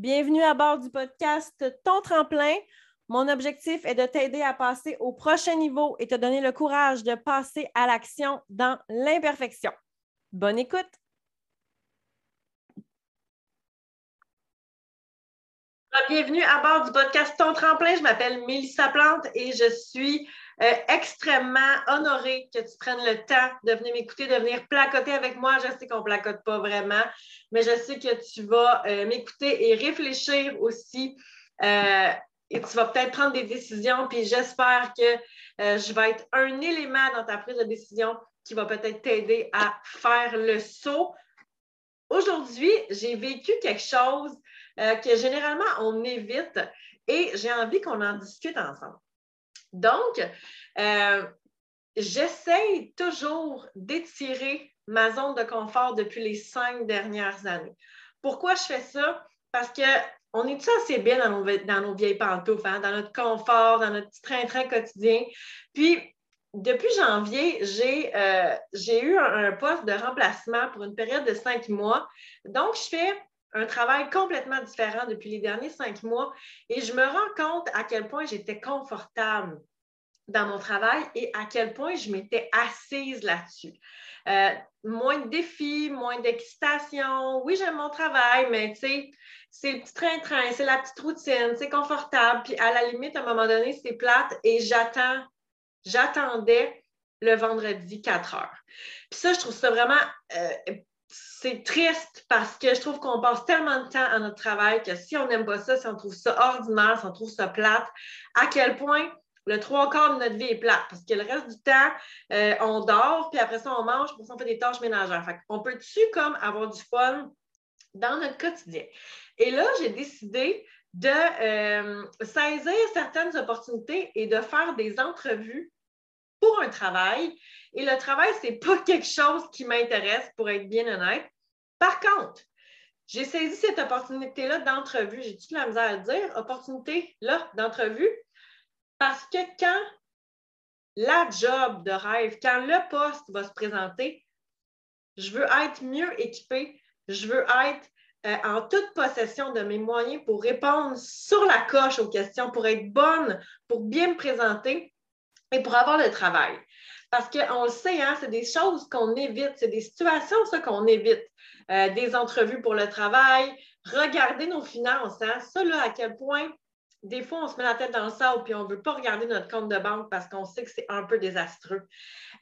Bienvenue à bord du podcast Ton tremplin. Mon objectif est de t'aider à passer au prochain niveau et te donner le courage de passer à l'action dans l'imperfection. Bonne écoute! Bienvenue à bord du podcast Ton tremplin. Je m'appelle Mélissa Plante et je suis euh, extrêmement honorée que tu prennes le temps de venir m'écouter, de venir placoter avec moi. Je sais qu'on ne placote pas vraiment, mais je sais que tu vas euh, m'écouter et réfléchir aussi. Euh, et tu vas peut-être prendre des décisions, puis j'espère que je vais être un élément dans ta prise de décision qui va peut-être t'aider à faire le saut. Aujourd'hui, j'ai vécu quelque chose que généralement on évite et j'ai envie qu'on en discute ensemble. Donc, euh, j'essaie toujours d'étirer ma zone de confort depuis les cinq dernières années. Pourquoi je fais ça? Parce qu'on est tous assez bien dans nos, dans nos vieilles pantoufles, hein, dans notre confort, dans notre petit train-train quotidien. Puis, depuis janvier, j'ai euh, eu un, poste de remplacement pour une période de cinq mois. Donc, je fais un travail complètement différent depuis les derniers cinq mois et je me rends compte à quel point j'étais confortable dans mon travail et à quel point je m'étais assise là-dessus. Euh, moins de défis, moins d'excitation. Oui, j'aime mon travail, mais tu sais, c'est le petit train-train, c'est la petite routine, c'est confortable. Puis à la limite, à un moment donné, c'est plate et j'attends, j'attendais le vendredi 4 heures. Puis ça, je trouve ça vraiment euh, c'est triste parce que je trouve qu'on passe tellement de temps à notre travail que si on n'aime pas ça, si on trouve ça ordinaire, si on trouve ça plate, à quel point le trois quarts de notre vie est plate? Parce que le reste du temps, euh, on dort, puis après ça, on mange, puis on fait des tâches ménagères. on peut-tu comme avoir du fun dans notre quotidien? Et là, j'ai décidé de euh, saisir certaines opportunités et de faire des entrevues pour un travail et le travail, ce n'est pas quelque chose qui m'intéresse, pour être bien honnête. Par contre, j'ai saisi cette opportunité-là d'entrevue. J'ai toute la misère à le dire, opportunité-là d'entrevue, parce que quand la job de rêve, quand le poste va se présenter, je veux être mieux équipée, je veux être euh, en toute possession de mes moyens pour répondre sur la coche aux questions, pour être bonne, pour bien me présenter et pour avoir le travail. Parce qu'on le sait, hein, c'est des choses qu'on évite, c'est des situations, ça, qu'on évite. Euh, des entrevues pour le travail, regarder nos finances, hein, ça, là, à quel point, des fois, on se met la tête dans le sable puis on ne veut pas regarder notre compte de banque parce qu'on sait que c'est un peu désastreux.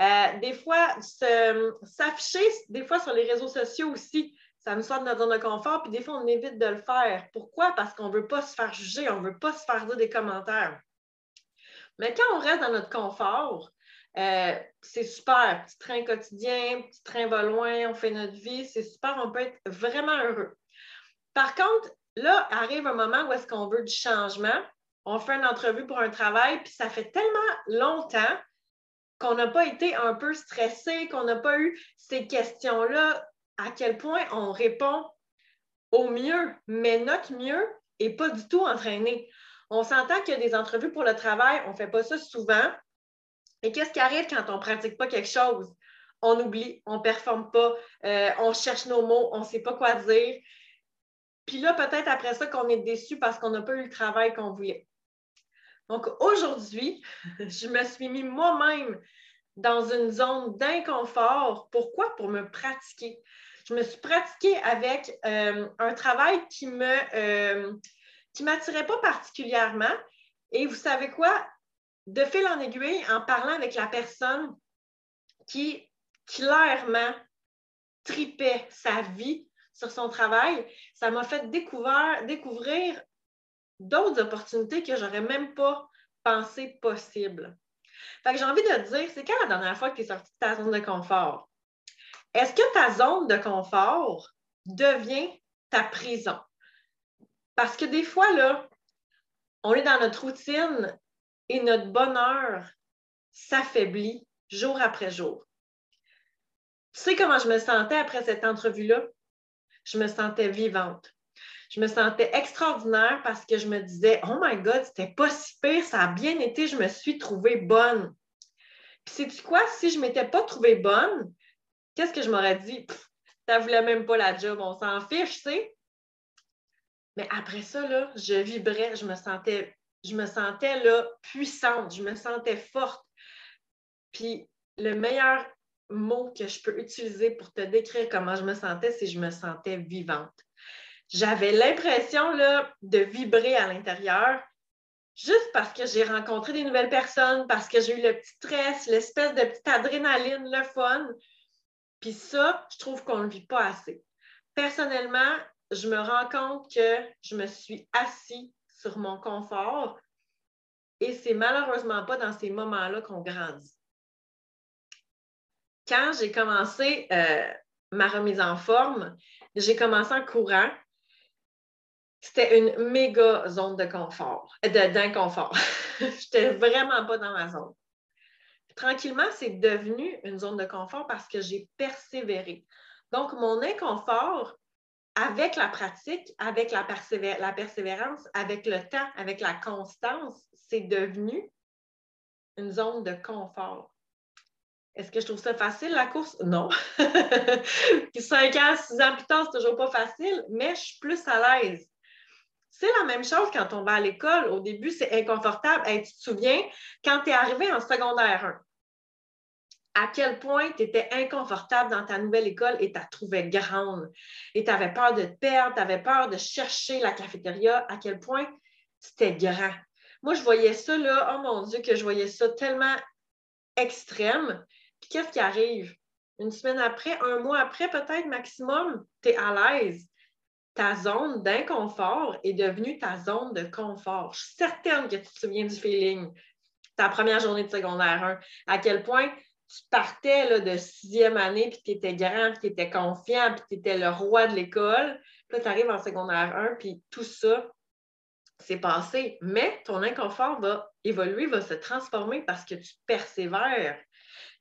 Euh, des fois, s'afficher, des fois, sur les réseaux sociaux aussi, ça nous sort de notre zone de confort, puis des fois, on évite de le faire. Pourquoi? Parce qu'on ne veut pas se faire juger, on ne veut pas se faire dire des commentaires. Mais quand on reste dans notre confort, euh, c'est super, petit train quotidien, petit train va loin, on fait notre vie, c'est super, on peut être vraiment heureux. Par contre, là, arrive un moment où est-ce qu'on veut du changement, on fait une entrevue pour un travail, puis ça fait tellement longtemps qu'on n'a pas été un peu stressé, qu'on n'a pas eu ces questions-là, à quel point on répond au mieux, mais notre mieux n'est pas du tout entraîné. On s'entend qu'il y a des entrevues pour le travail, on ne fait pas ça souvent, et qu'est-ce qui arrive quand on ne pratique pas quelque chose? On oublie, on ne performe pas, euh, on cherche nos mots, on ne sait pas quoi dire. Puis là, peut-être après ça qu'on est déçu parce qu'on n'a pas eu le travail qu'on voulait. Donc aujourd'hui, je me suis mis moi-même dans une zone d'inconfort. Pourquoi? Pour me pratiquer. Je me suis pratiquée avec euh, un travail qui me euh, qui m'attirait pas particulièrement. Et vous savez quoi? de fil en aiguille, en parlant avec la personne qui clairement tripait sa vie sur son travail, ça m'a fait découvrir, découvrir d'autres opportunités que j'aurais même pas pensé possibles. Fait que j'ai envie de te dire, c'est quand la dernière fois que tu es sorti de ta zone de confort? Est-ce que ta zone de confort devient ta prison? Parce que des fois, là, on est dans notre routine et notre bonheur s'affaiblit jour après jour. Tu sais comment je me sentais après cette entrevue-là? Je me sentais vivante. Je me sentais extraordinaire parce que je me disais, oh my God, c'était pas si pire, ça a bien été, je me suis trouvée bonne. Puis, sais-tu quoi? Si je m'étais pas trouvée bonne, qu'est-ce que je m'aurais dit? Tu voulais même pas la job, on s'en fiche, tu sais. Mais après ça, là, je vibrais, je me sentais, je me sentais là, puissante, je me sentais forte. Puis le meilleur mot que je peux utiliser pour te décrire comment je me sentais, c'est je me sentais vivante. J'avais l'impression de vibrer à l'intérieur juste parce que j'ai rencontré des nouvelles personnes, parce que j'ai eu le petit stress, l'espèce de petite adrénaline, le fun. Puis ça, je trouve qu'on ne le vit pas assez. Personnellement, je me rends compte que je me suis assis sur mon confort et c'est malheureusement pas dans ces moments-là qu'on grandit. Quand j'ai commencé euh, ma remise en forme, j'ai commencé en courant. C'était une méga zone de confort, euh, d'inconfort. Je n'étais vraiment pas dans ma zone. Tranquillement, c'est devenu une zone de confort parce que j'ai persévéré. Donc, mon inconfort, avec la pratique, avec la, persévérance, avec le temps, avec la constance, c'est devenu une zone de confort. Est-ce que je trouve ça facile, la course? Non. Cinq ans, six ans plus tard, c'est toujours pas facile, mais je suis plus à l'aise. C'est la même chose quand on va à l'école. Au début, c'est inconfortable. tu te souviens, quand tu es arrivé en secondaire 1, à quel point tu étais inconfortable dans ta nouvelle école et tu la trouvais grande. Et tu avais peur de te perdre, tu avais peur de chercher la cafétéria, à quel point c'était grand. Moi, je voyais ça, là, oh mon Dieu, que je voyais ça tellement extrême. Puis qu'est-ce qui arrive? Une semaine après, un mois après, peut-être maximum, tu es à l'aise. Ta zone d'inconfort est devenue ta zone de confort. Je suis certaine que tu te souviens du feeling, ta première journée de secondaire 1, à quel point tu partais là, de sixième année, puis tu étais grand, puis tu étais confiant, puis tu étais le roi de l'école. Puis tu arrives en secondaire 1, puis tout ça, c'est passé. Mais ton inconfort va évoluer, va se transformer parce que tu persévères.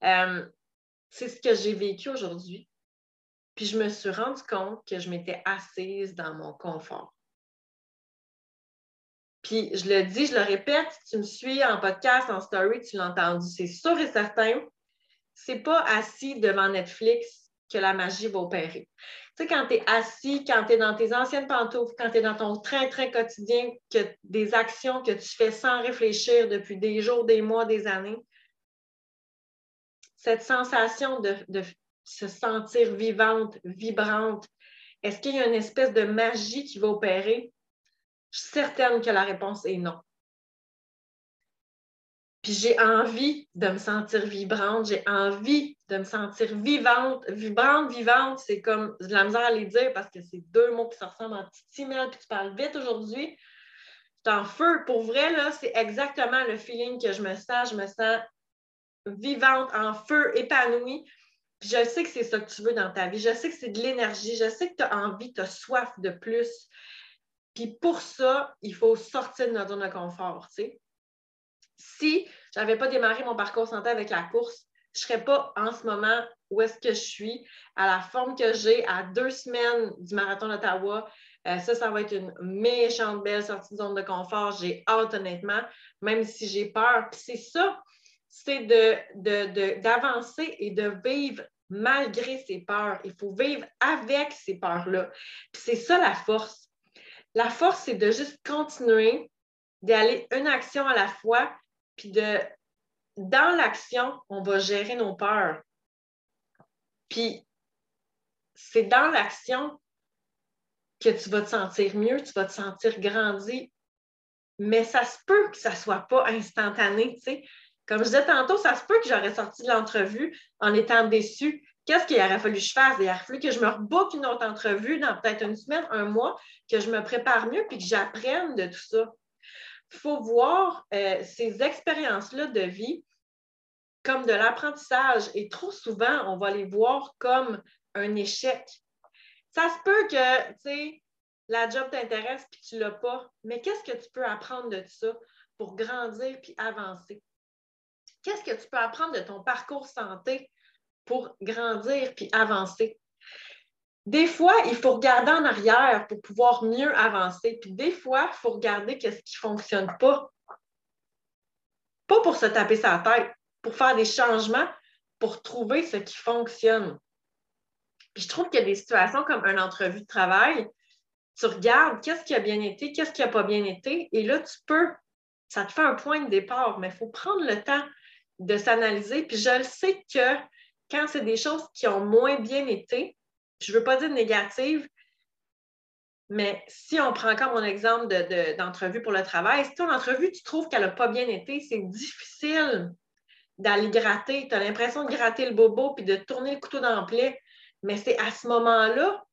Euh, c'est ce que j'ai vécu aujourd'hui. Puis je me suis rendu compte que je m'étais assise dans mon confort. Puis je le dis, je le répète, tu me suis en podcast, en story, tu l'as entendu, c'est sûr et certain c'est pas assis devant Netflix que la magie va opérer. Tu sais, quand tu es assis, quand tu es dans tes anciennes pantoufles, quand tu es dans ton train-train quotidien, que des actions que tu fais sans réfléchir depuis des jours, des mois, des années, cette sensation de, de se sentir vivante, vibrante, est-ce qu'il y a une espèce de magie qui va opérer? Je suis certaine que la réponse est non. Puis j'ai envie de me sentir vibrante, j'ai envie de me sentir vivante. Vibrante, vivante, c'est comme de la misère à les dire parce que c'est deux mots qui se ressemblent en petit email puis tu parles vite aujourd'hui. C'est en feu. Pour vrai, là, c'est exactement le feeling que je me sens. Je me sens vivante, en feu, épanouie. Puis je sais que c'est ça que tu veux dans ta vie. Je sais que c'est de l'énergie. Je sais que tu as envie, tu as soif de plus. Puis pour ça, il faut sortir de notre zone de confort, sais si je n'avais pas démarré mon parcours santé avec la course, je ne serais pas en ce moment où est-ce que je suis, à la forme que j'ai, à deux semaines du marathon d'Ottawa. Euh, ça, ça va être une méchante belle sortie de zone de confort. J'ai hâte, honnêtement, même si j'ai peur. Puis c'est ça, c'est d'avancer de, et de vivre malgré ses peurs. Il faut vivre avec ces peurs-là. Puis c'est ça la force. La force, c'est de juste continuer d'aller une action à la fois, puis de, dans l'action, on va gérer nos peurs. Puis, c'est dans l'action que tu vas te sentir mieux, tu vas te sentir grandi. Mais ça se peut que ça ne soit pas instantané, tu sais. Comme je disais tantôt, ça se peut que j'aurais sorti de l'entrevue en étant déçue. Qu'est-ce qu'il aurait fallu que je fasse? Il aurait fallu que je me rebook une autre entrevue dans peut-être une semaine, un mois, que je me prépare mieux puis que j'apprenne de tout ça. Il faut voir euh, ces expériences-là de vie comme de l'apprentissage et trop souvent, on va les voir comme un échec. Ça se peut que, tu sais, la job t'intéresse puis tu ne l'as pas, mais qu'est-ce que tu peux apprendre de ça pour grandir puis avancer? Qu'est-ce que tu peux apprendre de ton parcours santé pour grandir puis avancer? Des fois, il faut regarder en arrière pour pouvoir mieux avancer. Puis des fois, il faut regarder ce qui ne fonctionne pas. Pas pour se taper sa tête, pour faire des changements, pour trouver ce qui fonctionne. Puis je trouve qu'il y a des situations comme une entrevue de travail tu regardes qu'est-ce qui a bien été, qu'est-ce qui n'a pas bien été, et là, tu peux, ça te fait un point de départ, mais il faut prendre le temps de s'analyser. Puis je le sais que quand c'est des choses qui ont moins bien été, je ne veux pas dire négatives, mais si on prend comme mon exemple d'entrevue pour le travail, si ton entrevue, tu trouves qu'elle n'a pas bien été, c'est difficile d'aller gratter. Tu as l'impression de gratter le bobo puis de tourner le couteau dans le plaie. Mais c'est à ce moment-là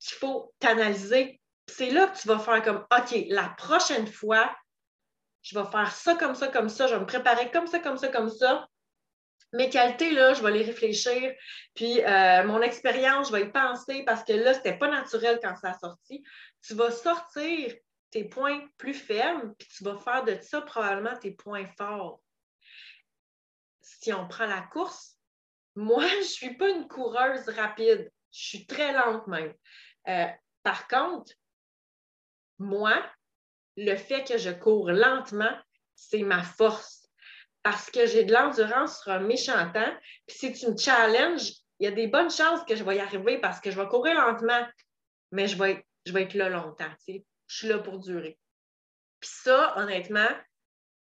qu'il faut t'analyser. C'est là que tu vas faire comme OK, la prochaine fois, je vais faire ça comme ça, comme ça, je vais me préparer comme ça, comme ça, comme ça. Mes qualités, là, je vais les réfléchir. Puis euh, mon expérience, je vais y penser parce que là, ce n'était pas naturel quand ça a sorti. Tu vas sortir tes points plus fermes, puis tu vas faire de ça probablement tes points forts. Si on prend la course, moi, je ne suis pas une coureuse rapide. Je suis très lente même. Euh, par contre, moi, le fait que je cours lentement, c'est ma force. Parce que j'ai de l'endurance sur un méchant temps. Puis si tu me challenges, il y a des bonnes chances que je vais y arriver parce que je vais courir lentement, mais je vais, je vais être là longtemps. Je suis là pour durer. Puis ça, honnêtement,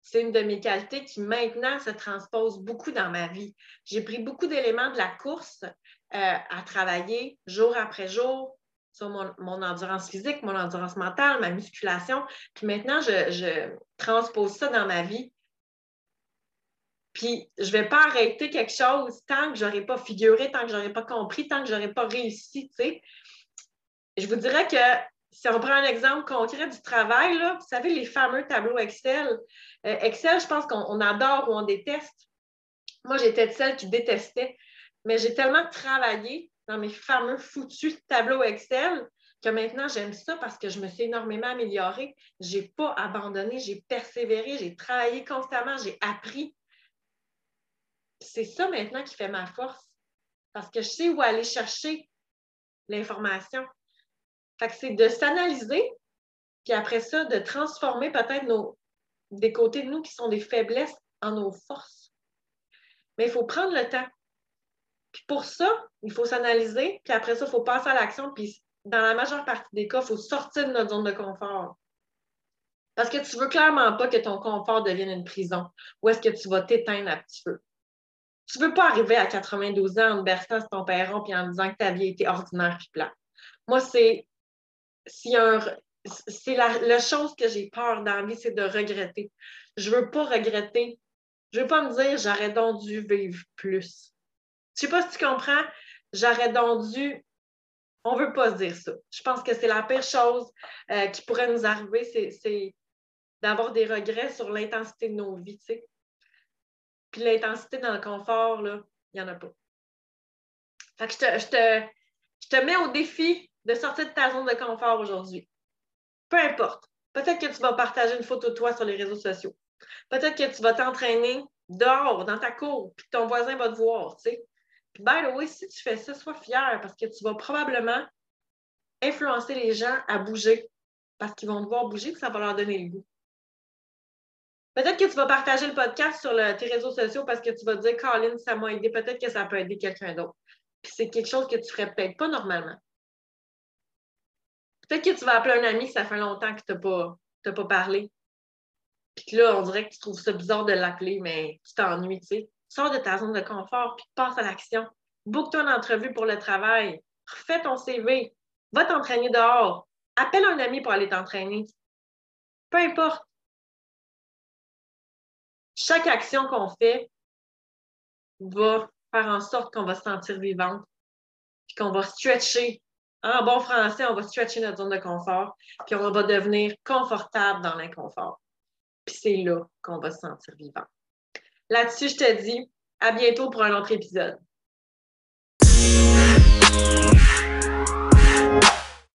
c'est une de mes qualités qui maintenant se transpose beaucoup dans ma vie. J'ai pris beaucoup d'éléments de la course euh, à travailler jour après jour sur mon, endurance physique, mon endurance mentale, ma musculation. Puis maintenant, je, transpose ça dans ma vie. Puis je ne vais pas arrêter quelque chose tant que je n'aurai pas figuré, tant que je n'aurai pas compris, tant que je n'aurai pas réussi. Je vous dirais que si on prend un exemple concret du travail, là, vous savez, les fameux tableaux Excel. Euh, Excel, je pense qu'on adore ou on déteste. Moi, j'étais de celle qui détestait, mais j'ai tellement travaillé dans mes fameux foutus tableaux Excel que maintenant j'aime ça parce que je me suis énormément améliorée. Je n'ai pas abandonné, j'ai persévéré, j'ai travaillé constamment, j'ai appris. C'est ça maintenant qui fait ma force parce que je sais où aller chercher l'information c'est de s'analyser, puis après ça, de transformer peut-être nos, des côtés de nous qui sont des faiblesses en nos forces. Mais il faut prendre le temps. Puis pour ça, il faut s'analyser, puis après ça, il faut passer à l'action, puis dans la majeure partie des cas, il faut sortir de notre zone de confort. Parce que tu veux clairement pas que ton confort devienne une prison, ou est-ce que tu vas t'éteindre un petit peu. Tu ne veux pas arriver à 92 ans en berçant sur ton perron puis en disant que ta vie était ordinaire et plate. Moi, c'est c'est la, chose que j'ai peur dans la vie, c'est de regretter. Je ne veux pas regretter. Je ne veux pas me dire j'aurais donc dû vivre plus. Je ne sais pas si tu comprends, j'aurais donc dû. On ne veut pas se dire ça. Je pense que c'est la pire chose euh, qui pourrait nous arriver, c'est d'avoir des regrets sur l'intensité de nos vies. Puis l'intensité dans le confort, il n'y en a pas. Fait que je te, je te mets au défi de sortir de ta zone de confort aujourd'hui. Peu importe. Peut-être que tu vas partager une photo de toi sur les réseaux sociaux. Peut-être que tu vas t'entraîner dehors, dans ta cour, puis ton voisin va te voir, tu sais. Puis, by the si tu fais ça, sois fier parce que tu vas probablement influencer les gens à bouger parce qu'ils vont te voir bouger et ça va leur donner le goût. Peut-être que tu vas partager le podcast sur tes réseaux sociaux parce que tu vas dire, Colin, ça m'a aidé. Peut-être que ça peut aider quelqu'un d'autre. Puis c'est quelque chose que tu ferais peut-être pas normalement. Peut-être que tu vas appeler un ami ça fait longtemps que tu n'as pas, pas parlé. Puis là, on dirait que tu trouves ça bizarre de l'appeler, mais tu t'ennuies, tu sais. Sors de ta zone de confort, puis passe à l'action. Book-toi une entrevue pour le travail. Refais ton CV. Va t'entraîner dehors. Appelle un ami pour aller t'entraîner. Peu importe. Chaque action qu'on fait va faire en sorte qu'on va se sentir vivante, puis qu'on va stretcher en bon français, on va stretcher notre zone de confort, puis on va devenir confortable dans l'inconfort. Puis c'est là qu'on va se sentir vivant. Là-dessus, je te dis à bientôt pour un autre épisode.